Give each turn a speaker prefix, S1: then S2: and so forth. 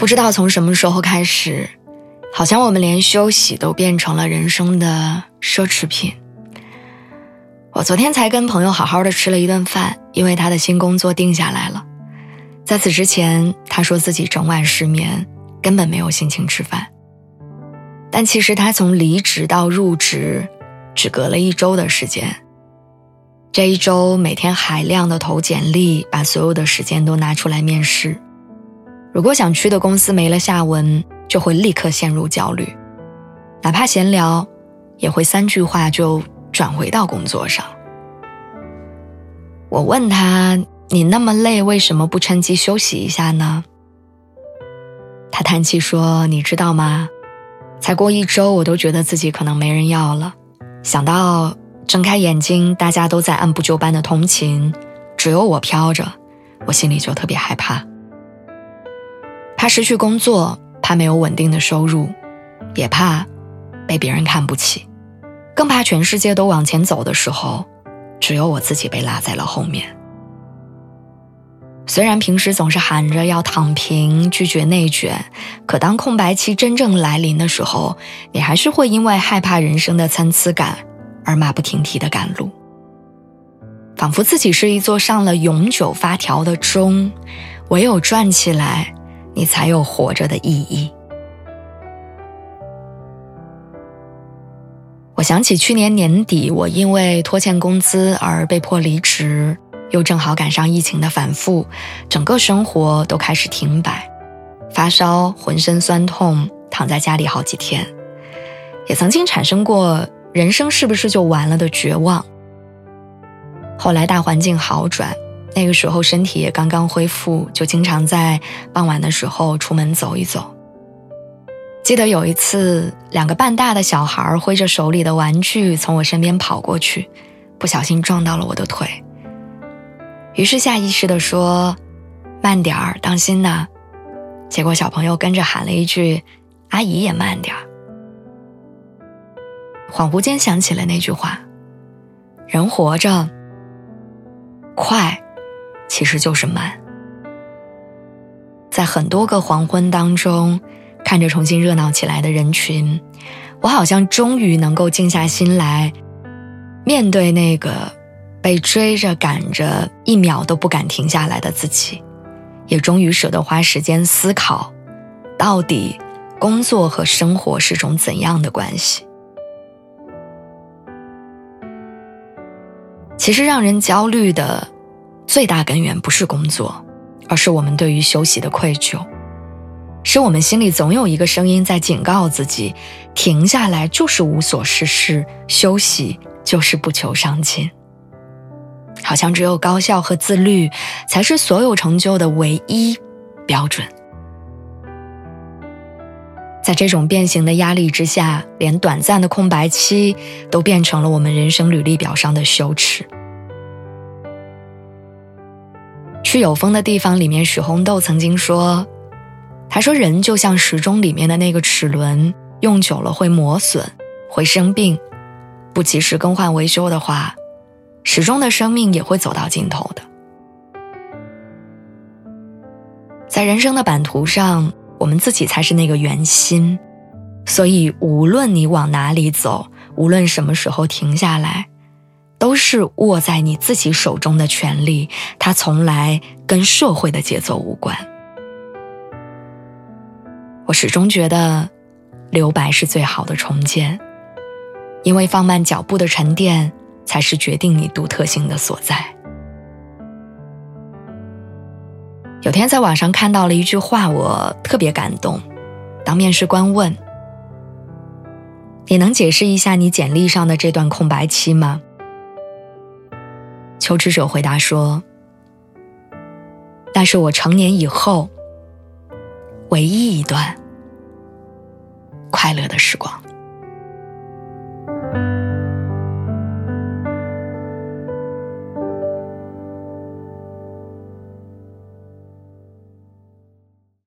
S1: 不知道从什么时候开始，好像我们连休息都变成了人生的奢侈品。我昨天才跟朋友好好的吃了一顿饭，因为他的新工作定下来了。在此之前，他说自己整晚失眠，根本没有心情吃饭。但其实他从离职到入职，只隔了一周的时间。这一周每天海量的投简历，把所有的时间都拿出来面试。如果想去的公司没了下文，就会立刻陷入焦虑，哪怕闲聊，也会三句话就转回到工作上。我问他：“你那么累，为什么不趁机休息一下呢？”他叹气说：“你知道吗？才过一周，我都觉得自己可能没人要了。想到睁开眼睛，大家都在按部就班的通勤，只有我飘着，我心里就特别害怕。”怕失去工作，怕没有稳定的收入，也怕被别人看不起，更怕全世界都往前走的时候，只有我自己被落在了后面。虽然平时总是喊着要躺平、拒绝内卷，可当空白期真正来临的时候，你还是会因为害怕人生的参差感而马不停蹄的赶路，仿佛自己是一座上了永久发条的钟，唯有转起来。你才有活着的意义。我想起去年年底，我因为拖欠工资而被迫离职，又正好赶上疫情的反复，整个生活都开始停摆，发烧、浑身酸痛，躺在家里好几天，也曾经产生过人生是不是就完了的绝望。后来大环境好转。那个时候身体也刚刚恢复，就经常在傍晚的时候出门走一走。记得有一次，两个半大的小孩挥着手里的玩具从我身边跑过去，不小心撞到了我的腿。于是下意识地说：“慢点儿，当心呐。”结果小朋友跟着喊了一句：“阿姨也慢点儿。”恍惚间想起了那句话：“人活着，快。”其实就是慢，在很多个黄昏当中，看着重新热闹起来的人群，我好像终于能够静下心来，面对那个被追着赶着一秒都不敢停下来的自己，也终于舍得花时间思考，到底工作和生活是种怎样的关系。其实让人焦虑的。最大根源不是工作，而是我们对于休息的愧疚，是我们心里总有一个声音在警告自己：停下来就是无所事事，休息就是不求上进。好像只有高效和自律才是所有成就的唯一标准。在这种变形的压力之下，连短暂的空白期都变成了我们人生履历表上的羞耻。去有风的地方里面，许红豆曾经说：“他说人就像时钟里面的那个齿轮，用久了会磨损，会生病，不及时更换维修的话，时钟的生命也会走到尽头的。在人生的版图上，我们自己才是那个圆心，所以无论你往哪里走，无论什么时候停下来。”都是握在你自己手中的权利，它从来跟社会的节奏无关。我始终觉得，留白是最好的重建，因为放慢脚步的沉淀，才是决定你独特性的所在。有天在网上看到了一句话，我特别感动。当面试官问：“你能解释一下你简历上的这段空白期吗？”求职者回答说：“那是我成年以后唯一一段快乐的时光。